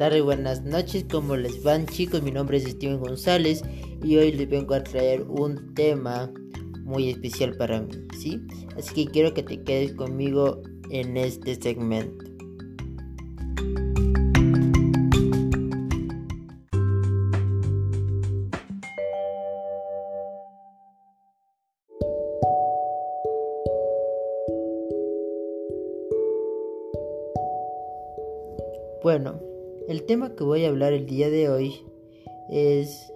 Tardes, buenas noches, ¿cómo les van chicos? Mi nombre es Steven González y hoy les vengo a traer un tema muy especial para mí, ¿sí? Así que quiero que te quedes conmigo en este segmento. Tema que voy a hablar el día de hoy es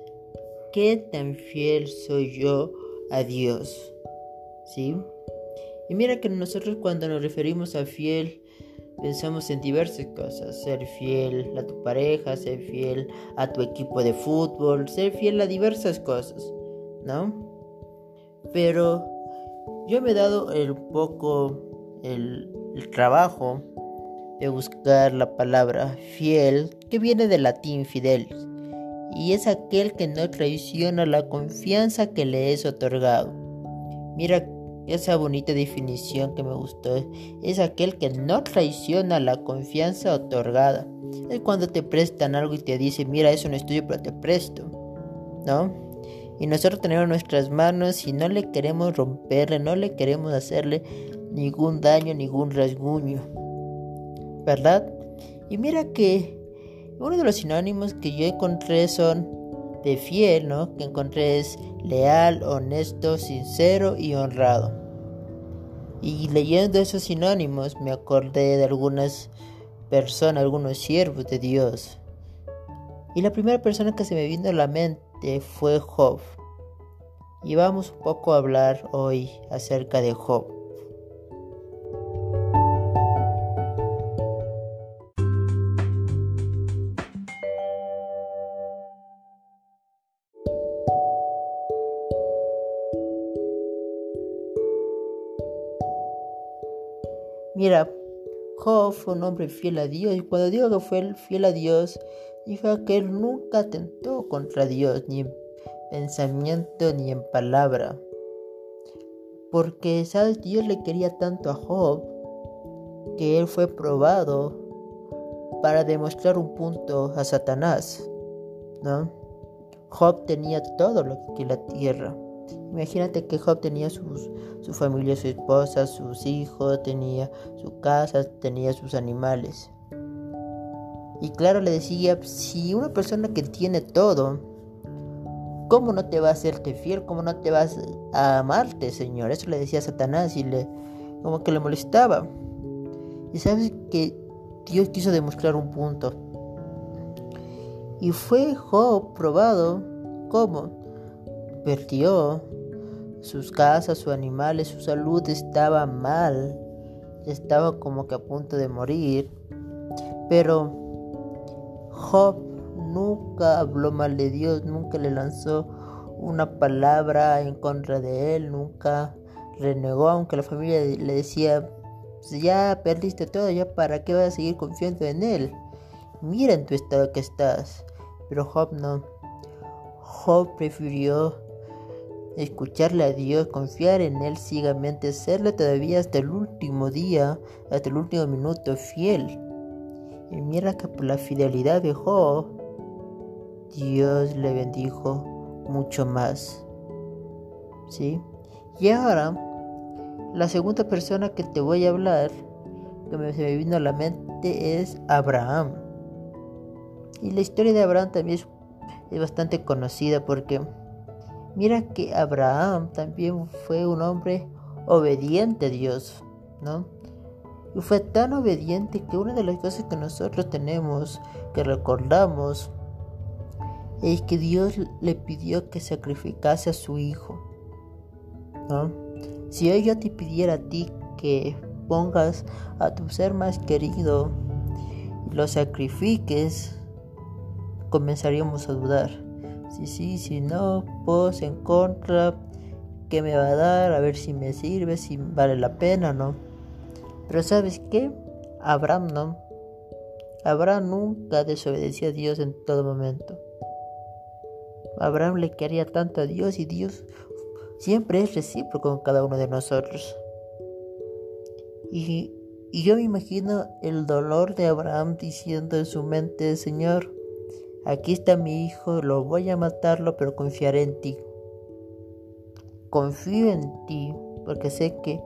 ¿qué tan fiel soy yo a Dios? ¿Sí? Y mira que nosotros cuando nos referimos a fiel pensamos en diversas cosas, ser fiel a tu pareja, ser fiel a tu equipo de fútbol, ser fiel a diversas cosas, ¿no? Pero yo me he dado el poco el, el trabajo de buscar la palabra fiel, que viene del latín fidelis, y es aquel que no traiciona la confianza que le es otorgado. Mira esa bonita definición que me gustó. Es aquel que no traiciona la confianza otorgada. Es cuando te prestan algo y te dicen, mira, es un estudio, pero te presto. ¿No? Y nosotros tenemos nuestras manos y no le queremos romperle, no le queremos hacerle ningún daño, ningún rasguño. ¿Verdad? Y mira que uno de los sinónimos que yo encontré son de fiel, ¿no? Que encontré es leal, honesto, sincero y honrado. Y leyendo esos sinónimos me acordé de algunas personas, algunos siervos de Dios. Y la primera persona que se me vino a la mente fue Job. Y vamos un poco a hablar hoy acerca de Job. Mira, Job fue un hombre fiel a Dios y cuando digo que fue fiel a Dios, dijo que él nunca tentó contra Dios, ni en pensamiento ni en palabra. Porque, ¿sabes? Dios le quería tanto a Job que él fue probado para demostrar un punto a Satanás, ¿no? Job tenía todo lo que la tierra Imagínate que Job tenía su familia, su esposa, sus hijos, tenía su casa, tenía sus animales. Y claro, le decía, si una persona que tiene todo, ¿cómo no te va a hacerte fiel? ¿Cómo no te vas a amarte, Señor? Eso le decía Satanás y le, como que le molestaba. Y sabes que Dios quiso demostrar un punto. Y fue Job probado, ¿cómo? Perdió sus casas, sus animales, su salud estaba mal, estaba como que a punto de morir. Pero Job nunca habló mal de Dios, nunca le lanzó una palabra en contra de él, nunca renegó, aunque la familia le decía, pues ya perdiste todo, ya para qué vas a seguir confiando en él. Mira en tu estado que estás. Pero Job no. Job prefirió escucharle a Dios, confiar en Él ciegamente, serle todavía hasta el último día, hasta el último minuto fiel. Y mira que por la fidelidad de Job, Dios le bendijo mucho más. ¿Sí? Y ahora, la segunda persona que te voy a hablar, que me, se me vino a la mente, es Abraham. Y la historia de Abraham también es bastante conocida porque Mira que Abraham también fue un hombre obediente a Dios, ¿no? Y fue tan obediente que una de las cosas que nosotros tenemos, que recordamos, es que Dios le pidió que sacrificase a su hijo, ¿no? Si hoy yo te pidiera a ti que pongas a tu ser más querido y lo sacrifiques, comenzaríamos a dudar. Si sí, si no, pos en contra, ¿qué me va a dar? A ver si me sirve, si vale la pena, ¿no? Pero ¿sabes qué? Abraham no. Abraham nunca desobedeció a Dios en todo momento. Abraham le quería tanto a Dios y Dios siempre es recíproco con cada uno de nosotros. Y, Y yo me imagino el dolor de Abraham diciendo en su mente, Señor, aquí está mi hijo, lo voy a matarlo, pero confiaré en ti. Confío en ti, porque sé que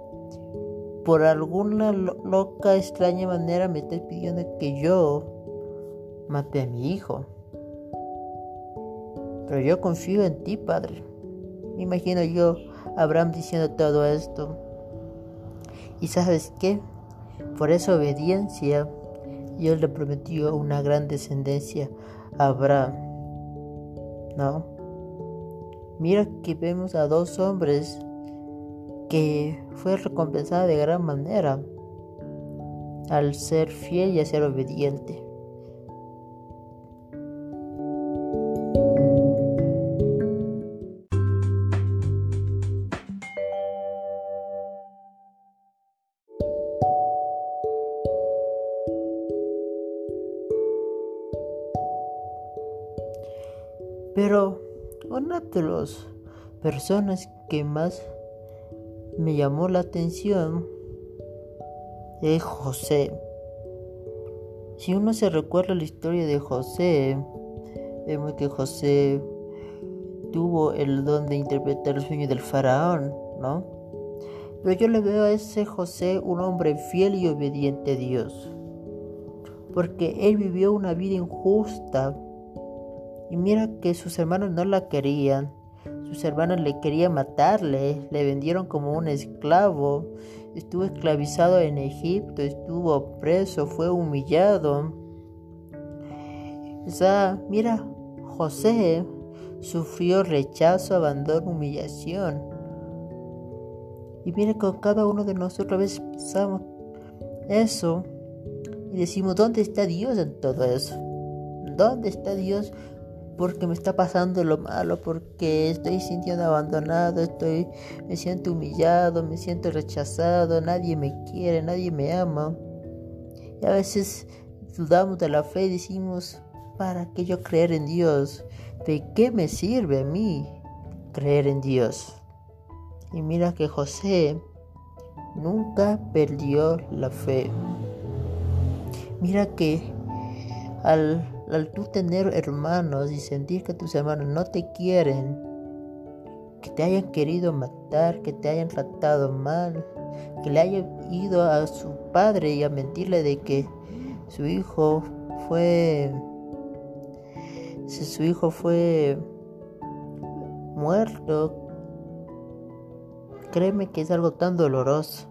por alguna loca, extraña manera me estás pidiendo que yo mate a mi hijo. Pero yo confío en ti, Padre. Me imagino yo, Abraham, diciendo todo esto. ¿Y sabes qué? Por esa obediencia, Dios le prometió una gran descendencia Abraham. ¿No? Mira que vemos a dos hombres que fue recompensada de gran manera al ser fiel y a ser obediente. De las personas que más me llamó la atención es José. Si uno se recuerda la historia de José, vemos que José tuvo el don de interpretar el sueño del faraón, ¿no? Pero yo le veo a ese José un hombre fiel y obediente a Dios. Porque él vivió una vida injusta. Y mira que sus hermanos no la querían. Sus hermanos le querían matarle, le vendieron como un esclavo, estuvo esclavizado en Egipto, estuvo preso, fue humillado. O sea, mira, José sufrió rechazo, abandono, humillación. Y mira, con cada uno de nosotros a veces pensamos eso y decimos, ¿dónde está Dios en todo eso? ¿Dónde está Dios porque me está pasando lo malo, porque estoy sintiendo abandonado, estoy, me siento humillado, me siento rechazado, nadie me quiere, nadie me ama. Y a veces dudamos de la fe y decimos, ¿para qué yo creer en Dios? ¿De qué me sirve a mí creer en Dios? Y mira que José nunca perdió la fe. Mira que al al tú tener hermanos y sentir que tus hermanos no te quieren, que te hayan querido matar, que te hayan tratado mal, que le hayan ido a su padre y a mentirle de que su hijo fue si su hijo fue muerto, créeme que es algo tan doloroso.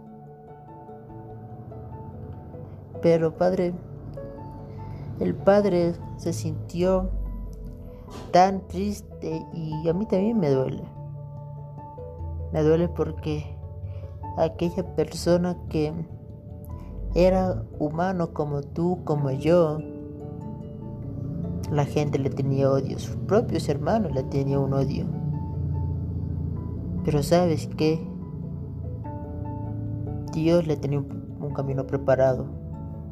Pero Padre, el padre se sintió tan triste y a mí también me duele. Me duele porque aquella persona que era humano como tú, como yo, la gente le tenía odio, sus propios hermanos le tenían un odio. Pero sabes qué? Dios le tenía un camino preparado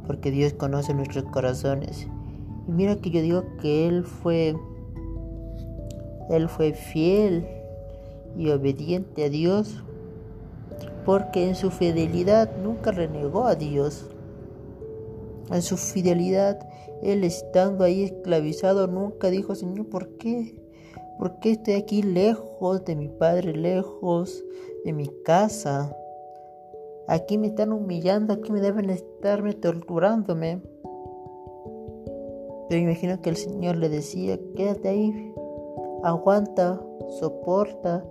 porque Dios conoce nuestros corazones. Y mira que yo digo que Él fue, Él fue fiel y obediente a Dios, porque en su fidelidad nunca renegó a Dios. En su fidelidad, Él estando ahí esclavizado, nunca dijo, Señor, ¿por qué? ¿Por qué estoy aquí lejos de mi Padre, lejos de mi casa? Aquí me están humillando, aquí me deben estarme torturándome. Pero imagino que el Señor le decía, quédate ahí, aguanta, soporta,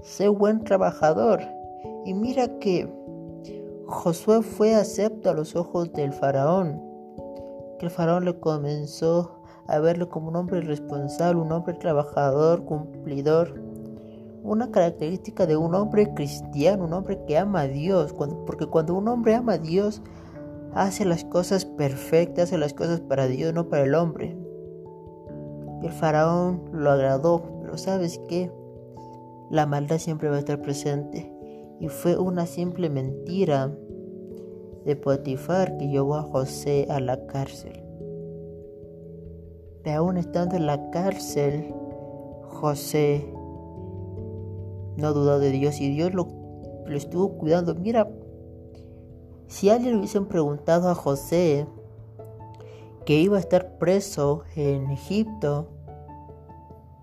sé buen trabajador. Y mira que Josué fue acepto a los ojos del faraón, que el faraón le comenzó a verlo como un hombre responsable, un hombre trabajador, cumplidor una característica de un hombre cristiano, un hombre que ama a Dios, porque cuando un hombre ama a Dios, hace las cosas perfectas, hace las cosas para Dios, no para el hombre. El faraón lo agradó, pero ¿sabes qué? La maldad siempre va a estar presente. Y fue una simple mentira de Potifar que llevó a José a la cárcel. Pero aún estando en la cárcel, José no dudó de Dios y Dios lo, lo estuvo cuidando. Mira, Si alguien le hubiesen preguntado a José que iba a estar preso en Egipto,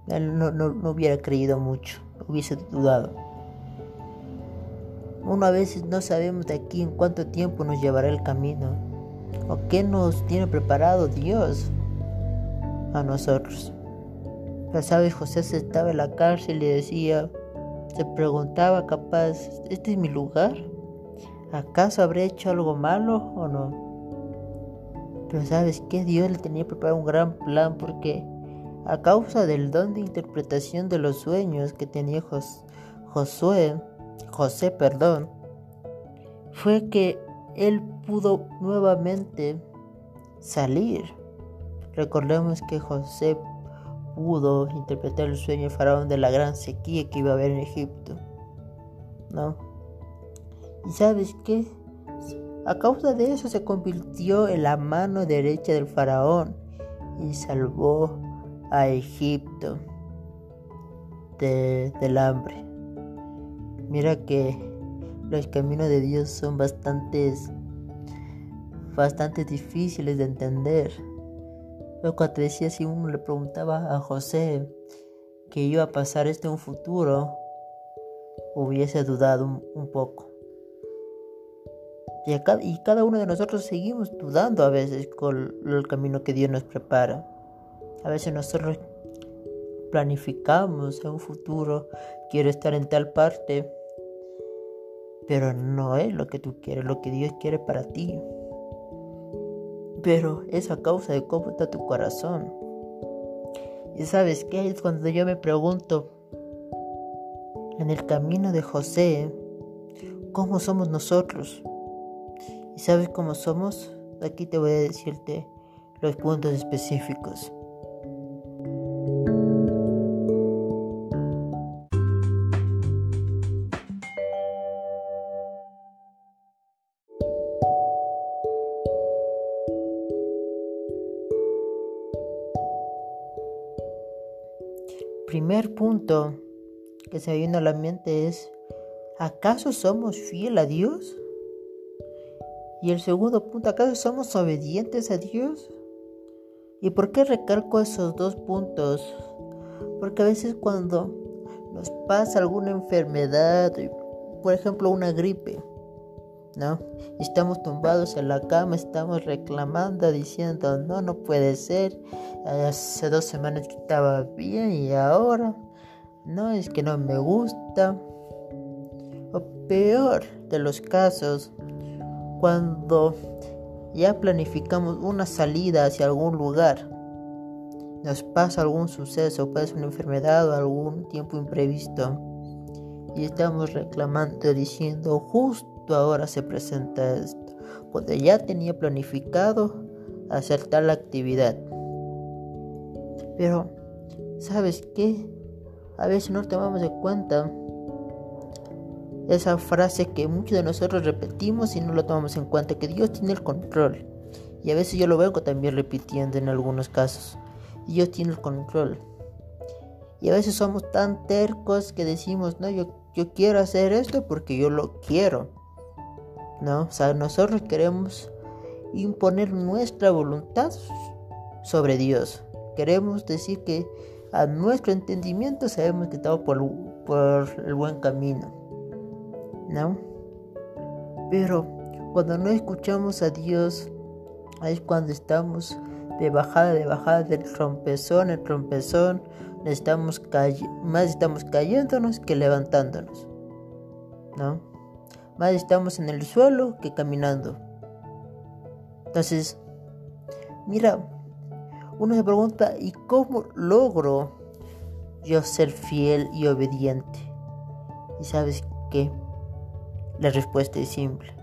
él no, no hubiera creído mucho, hubiese dudado. Uno a veces no sabemos de aquí en cuánto tiempo nos llevará el camino o qué nos tiene preparado Dios a nosotros. Pero sabes, José se estaba en la cárcel y decía, se preguntaba capaz, ¿este es mi lugar? ¿Acaso habré hecho algo malo o no? Pero sabes que Dios le tenía preparado un gran plan porque a causa del don de interpretación de los sueños que tenía Josué, José, perdón, fue que él pudo nuevamente salir. Recordemos que José pudo interpretar el sueño de Faraón de la gran sequía que iba a haber en Egipto. ¿No? ¿Y sabes qué? A causa de eso se convirtió en la mano derecha del Faraón y salvó a Egipto del hambre. Mira que los caminos de Dios son bastantes, bastante difíciles de entender. Cuando te decía, si uno le preguntaba a José que iba a pasar esto un futuro, hubiese dudado un, poco. Y, y, cada uno de nosotros seguimos dudando a veces con el camino que Dios nos prepara. A veces nosotros planificamos un futuro, quiero estar en tal parte, pero no es lo que tú quieres, lo que Dios quiere para ti. Pero es a causa de cómo está tu corazón. Y sabes qué es cuando yo me pregunto en el camino de José, ¿cómo somos nosotros? ¿Y sabes cómo somos? Aquí te voy a decirte los puntos específicos. Primer punto que se me viene a la mente es, ¿acaso somos fiel a Dios? Y el segundo punto, ¿acaso somos obedientes a Dios? ¿Y por qué recalco esos dos puntos? Porque a veces cuando nos pasa alguna enfermedad, por ejemplo una gripe, ¿no? Estamos tumbados en la cama, estamos reclamando, diciendo, no, no puede ser. Hace dos semanas que estaba bien y ahora, no, es que no me gusta. O peor de los casos, cuando ya planificamos una salida hacia algún lugar, nos pasa algún suceso, puede ser una enfermedad o algún tiempo imprevisto, y estamos reclamando, diciendo, justo ahora se presenta esto, cuando ya tenía planificado hacer tal actividad. Pero, ¿sabes qué? A veces no tomamos de cuenta esa frase que muchos de nosotros repetimos y no lo tomamos en cuenta, que Dios tiene el control. Y a veces yo lo vengo también repitiendo en algunos casos. Dios tiene el control. Y a veces somos tan tercos que decimos, no, yo quiero hacer esto porque yo lo quiero. ¿No? O sea, nosotros queremos imponer nuestra voluntad sobre Dios. Queremos decir que a nuestro entendimiento sabemos que estamos por, el buen camino, ¿no? Pero cuando no escuchamos a Dios, es cuando estamos de bajada, de bajada, del trompezón, el trompezón, estamos más estamos cayéndonos que levantándonos, ¿no? Más estamos en el suelo que caminando. Entonces, mira, uno se pregunta, ¿y cómo logro yo ser fiel y obediente? Y sabes qué? La respuesta es simple.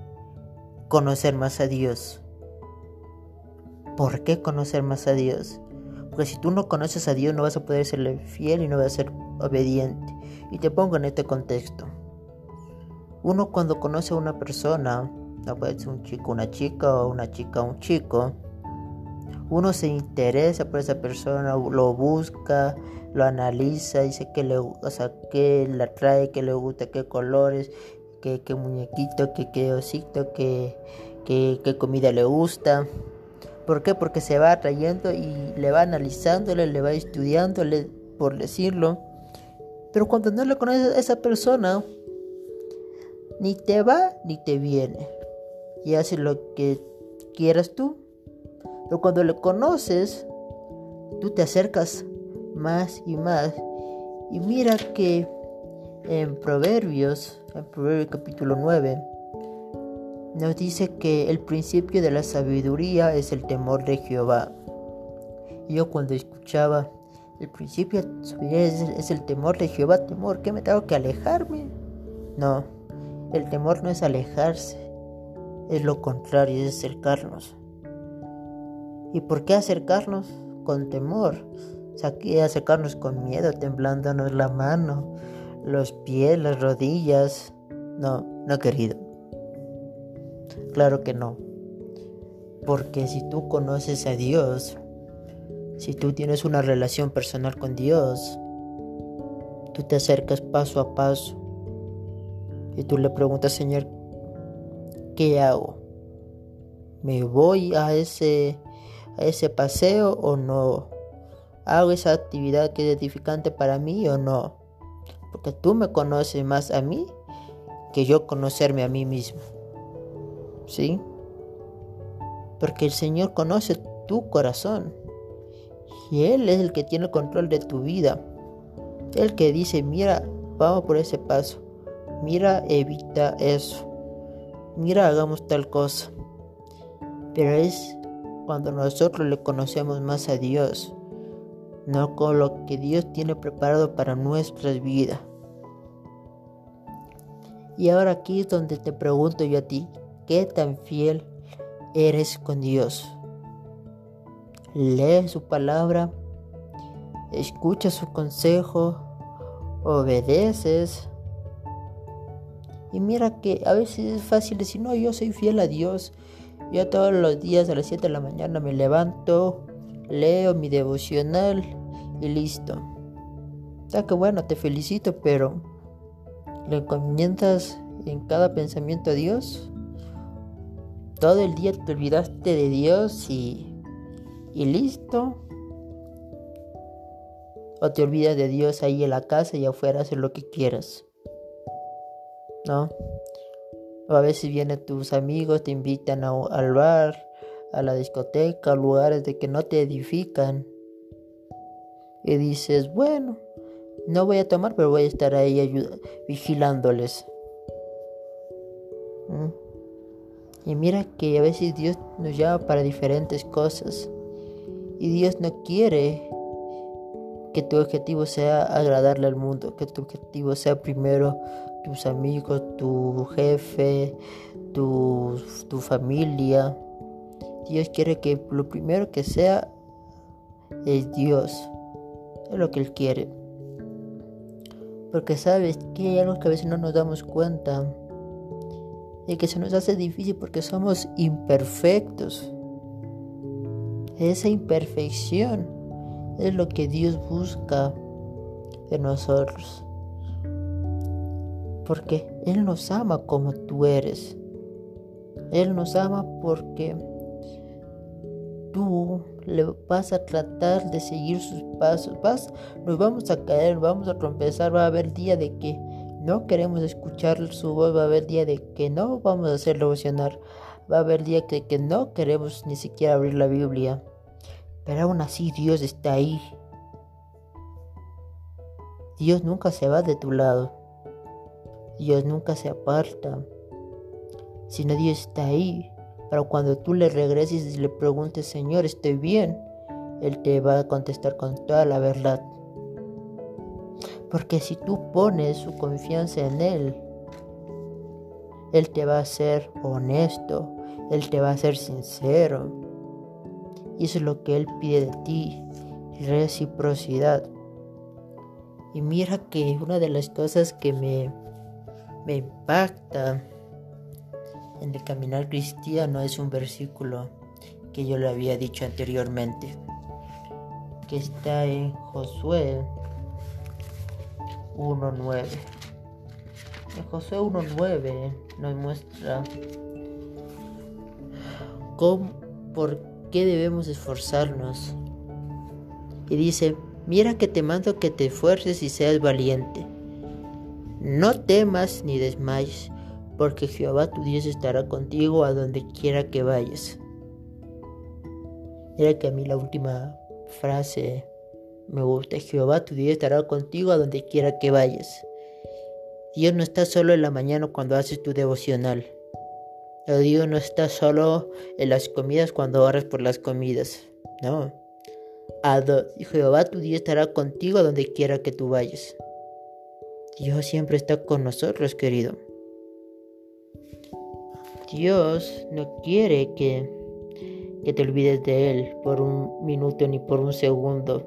Conocer más a Dios. ¿Por qué conocer más a Dios? Porque si tú no conoces a Dios no vas a poder serle fiel y no vas a ser obediente. Y te pongo en este contexto. Uno cuando conoce a una persona, puede ser un chico, una chica o una chica, un chico, uno se interesa por esa persona, lo busca, lo analiza, dice que le, o sea, qué le atrae, qué le gusta, qué colores, qué, qué muñequito, qué, qué osito, qué, qué, qué comida le gusta. ¿Por qué? Porque se va atrayendo y le va analizándole, le va estudiándole, por decirlo. Pero cuando no le conoces a esa persona, ni te va ni te viene. Y hace lo que quieras tú. Pero cuando le conoces, tú te acercas más y más. Y mira que en Proverbios, en Proverbios capítulo 9, nos dice que el principio de la sabiduría es el temor de Jehová. yo cuando escuchaba el principio es, es el temor de Jehová, temor, ¿qué me tengo que alejarme? No, el temor no es alejarse, es lo contrario, es acercarnos. ¿Y por qué acercarnos con temor? Acercarnos con miedo, temblándonos la mano, los pies, las rodillas. No, no querido. Claro que no. Porque si tú conoces a Dios, si tú tienes una relación personal con Dios, tú te acercas paso a paso y tú le preguntas, Señor, ¿qué hago? ¿Me voy a ese, a ese paseo o no? ¿Hago esa actividad que es edificante para mí o no? Porque tú me conoces más a mí que yo conocerme a mí mismo. ¿sí? Porque el Señor conoce tu corazón y Él es el que tiene el control de tu vida. El que dice, mira, vamos por ese paso, mira, evita eso, mira, hagamos tal cosa. Pero es cuando nosotros le conocemos más a Dios, no con lo que Dios tiene preparado para nuestras vidas. Y ahora aquí es donde te pregunto yo a ti, qué tan fiel eres con Dios. Lee su palabra, escucha su consejo, obedeces. Y mira que a veces es fácil decir, no, yo soy fiel a Dios. Yo todos los días a las 7 de la mañana me levanto, leo mi devocional y listo. Está que bueno, te felicito, pero ¿le encomiendas en cada pensamiento a Dios? todo el día te olvidaste de Dios y, y listo. O te olvidas de Dios ahí en la casa y afuera hacer lo que quieras. ¿No? O a veces vienen tus amigos, te invitan al bar, a la discoteca, a lugares de que no te edifican. Y dices, bueno, no voy a tomar, pero voy a estar ahí vigilándoles. ¿Mm? Y mira que a veces Dios nos llama para diferentes cosas. Y Dios no quiere que tu objetivo sea agradarle al mundo, que tu objetivo sea primero tus amigos, tu jefe, tu, tu familia. Dios quiere que lo primero que sea es Dios. Es lo que Él quiere. Porque sabes que hay algo que a veces no nos damos cuenta y que se nos hace difícil porque somos imperfectos. Esa imperfección es lo que Dios busca de nosotros. Porque Él nos ama como tú eres. Él nos ama porque tú le vas a tratar de seguir sus pasos. Vas, nos vamos a caer, vamos a trompezar, va a haber día de que no queremos escuchar su voz, va a haber día de que no vamos a hacer emocionar, va a haber día de que no queremos ni siquiera abrir la Biblia, pero aún así Dios está ahí. Dios nunca se va de tu lado, Dios nunca se aparta, sino Dios está ahí. Pero cuando tú le regreses y le preguntes, Señor, estoy bien, Él te va a contestar con toda la verdad. Porque si tú pones su confianza en Él, Él te va a ser honesto, Él te va a ser sincero. Y eso es lo que Él pide de ti, reciprocidad. Y mira que una de las cosas que me, me impacta en el caminar cristiano es un versículo que yo le había dicho anteriormente, que está en Josué 1.9. En Josué 1.9 nos muestra cómo, por qué debemos esforzarnos. Y dice, mira que te mando que te esfuerces y seas valiente. No temas ni desmayes, porque Jehová tu Dios estará contigo a donde quiera que vayas. Mira que a mí la última frase me gusta. Jehová tu Dios estará contigo a donde quiera que vayas. Dios no está solo en la mañana cuando haces tu devocional. Dios no está solo en las comidas cuando oras por las comidas. No. Jehová tu Dios estará contigo a donde quiera que tú vayas. Dios siempre está con nosotros, querido. Dios no quiere que, que te olvides de Él por un minuto ni por un segundo.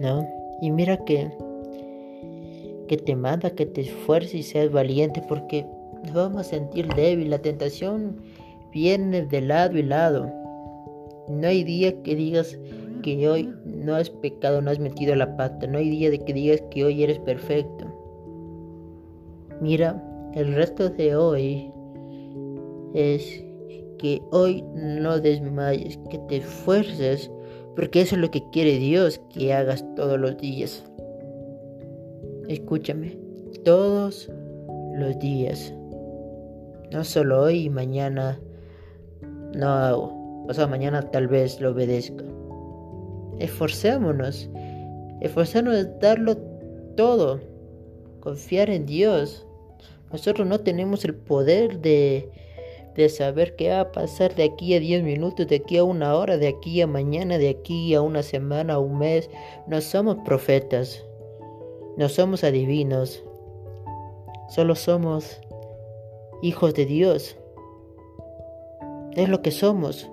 ¿No? Y mira que que te manda que te esfuerces y seas valiente porque nos vamos a sentir débil. La tentación viene de lado y lado. No hay día que digas que hoy no has pecado, no has metido la pata. No hay día de que digas que hoy eres perfecto. Mira, el resto de hoy es que hoy no desmayes, que te esfuerces, porque eso es lo que quiere Dios que hagas todos los días. Escúchame, todos los días. No solo hoy y mañana no hago. O sea, mañana tal vez lo obedezca. Esforcémonos. Esforzarnos a darlo todo. Confiar en Dios. Nosotros no tenemos el poder de, de saber qué va a pasar de aquí a 10 minutos, de aquí a una hora, de aquí a mañana, de aquí a una semana, a un mes. No somos profetas. No somos adivinos, solo somos hijos de Dios. Es lo que somos.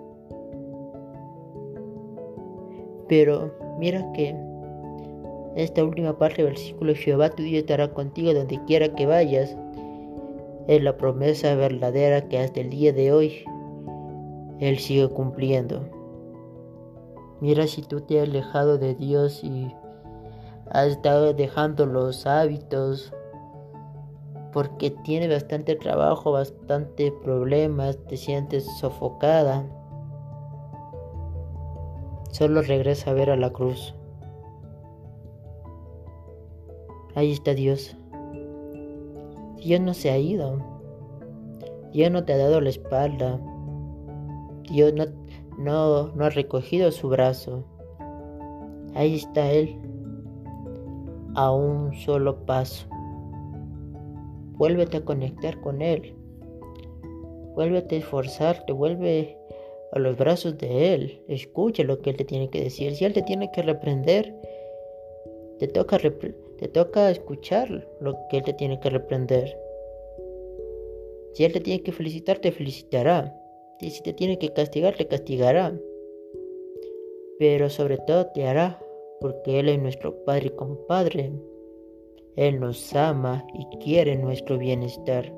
Pero mira que esta última parte del versículo, Jehová tu Dios estará contigo donde quiera que vayas, es la promesa verdadera que hasta el día de hoy Él sigue cumpliendo. Mira si tú te has alejado de Dios y has estado dejando los hábitos porque tiene bastante trabajo, bastante problemas, te sientes sofocada. Solo regresa a ver a la cruz. Ahí está Dios. Dios no se ha ido. Dios no te ha dado la espalda. Dios no, no, no ha recogido su brazo. Ahí está Él a un solo paso. Vuélvete a conectar con Él. Vuélvete a esforzarte, vuelve a los brazos de Él. Escucha lo que Él te tiene que decir. Si Él te tiene que reprender, te toca, te toca escuchar lo que Él te tiene que reprender. Si Él te tiene que felicitar, te felicitará. Y si te tiene que castigar, te castigará. Pero sobre todo te hará porque Él es nuestro Padre y compadre. Él nos ama y quiere nuestro bienestar.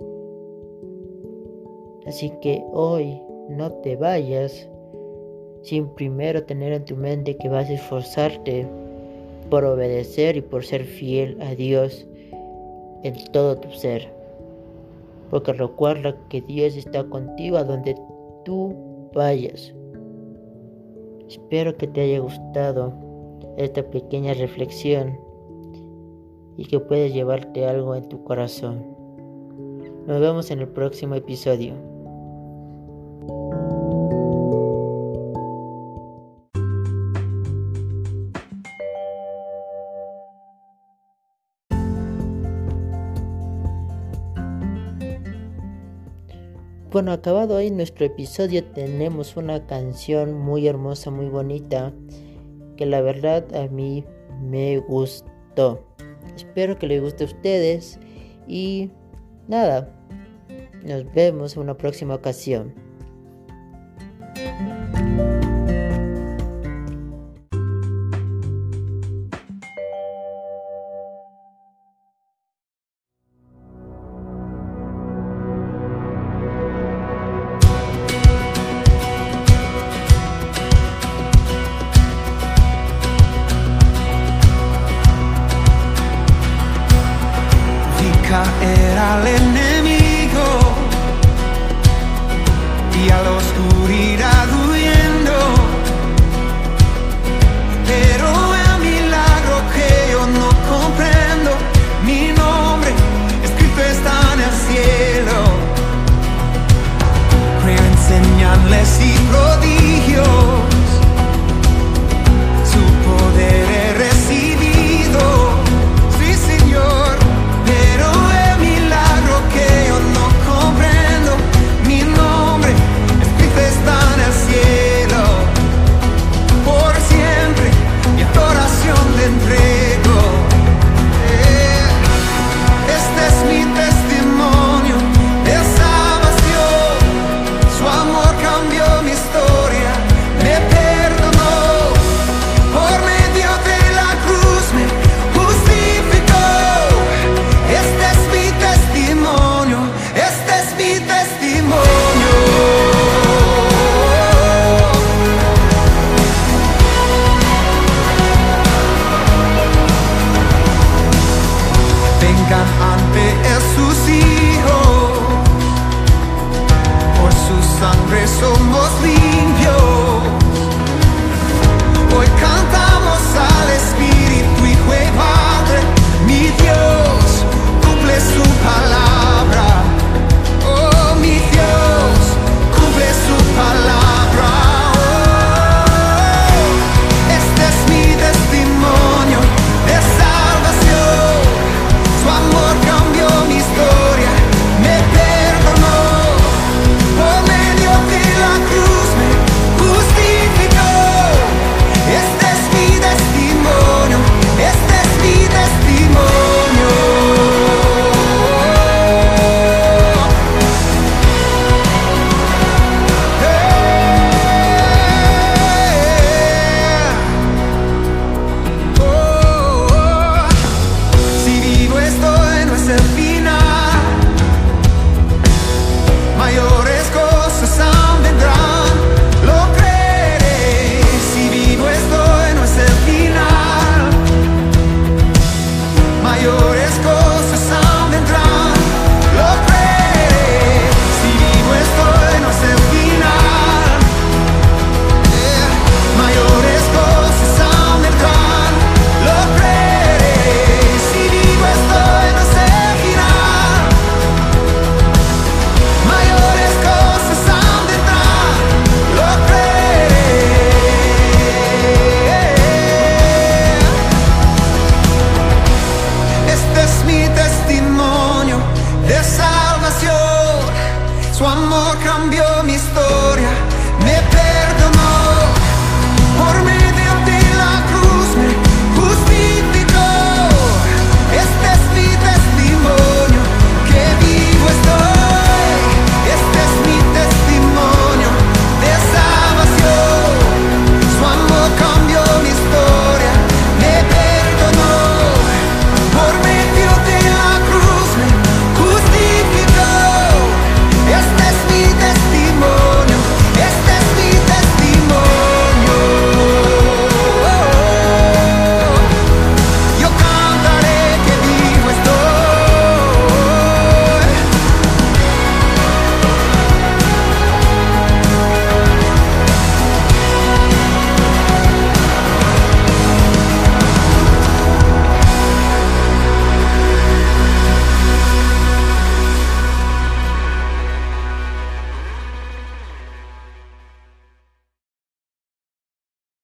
Así que hoy no te vayas sin primero tener en tu mente que vas a esforzarte por obedecer y por ser fiel a Dios en todo tu ser. Porque recuerda que Dios está contigo a donde tú vayas. Espero que te haya gustado esta pequeña reflexión y que puedes llevarte algo en tu corazón. Nos vemos en el próximo episodio. Bueno, acabado hoy nuestro episodio tenemos una canción muy hermosa, muy bonita que la verdad a mí me gustó. Espero que les guste a ustedes y nada, nos vemos en una próxima ocasión.